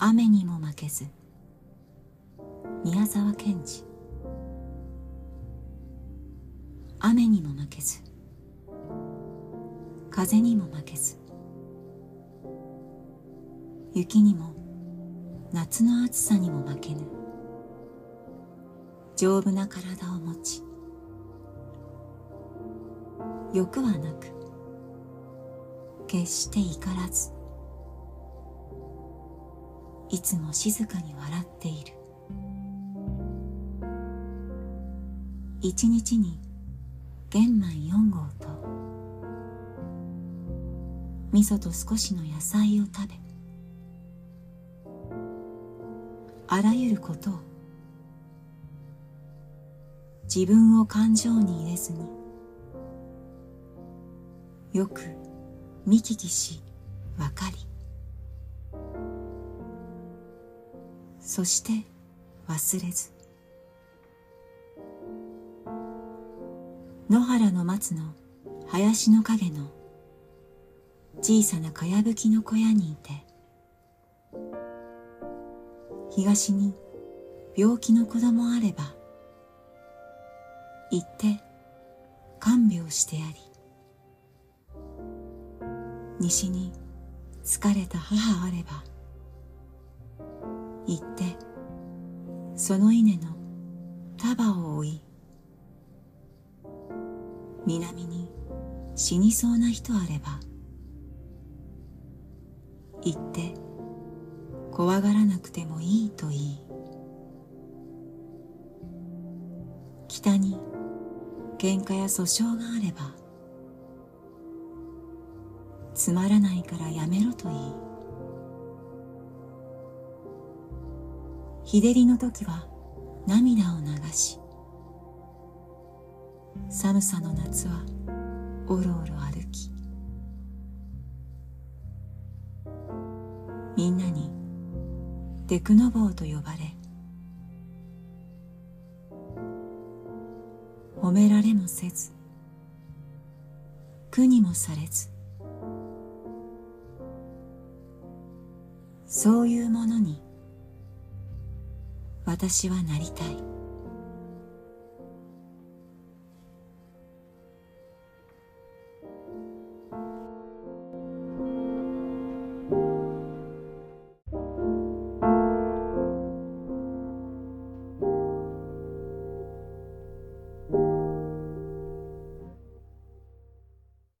雨にも負けず宮沢賢治。雨にも負けず風にも負けず雪にも夏の暑さにも負けぬ丈夫な体を持ち欲はなく決して怒らずいつも静かに笑っている。一日に玄米4合と味噌と少しの野菜を食べあらゆることを自分を感情に入れずによく見聞きし分かりそして忘れず。野原の松の林の陰の小さなかやぶきの小屋にいて東に病気の子供あれば行って看病してやり西に疲れた母あれば行ってその稲の束を追い南に死にそうな人あれば行って怖がらなくてもいいと言い北に喧嘩や訴訟があればつまらないからやめ日照りの時は涙を流し寒さの夏はおろおろ歩きみんなにデクノボーと呼ばれ褒められもせず苦にもされずそういうものに私はなりたい。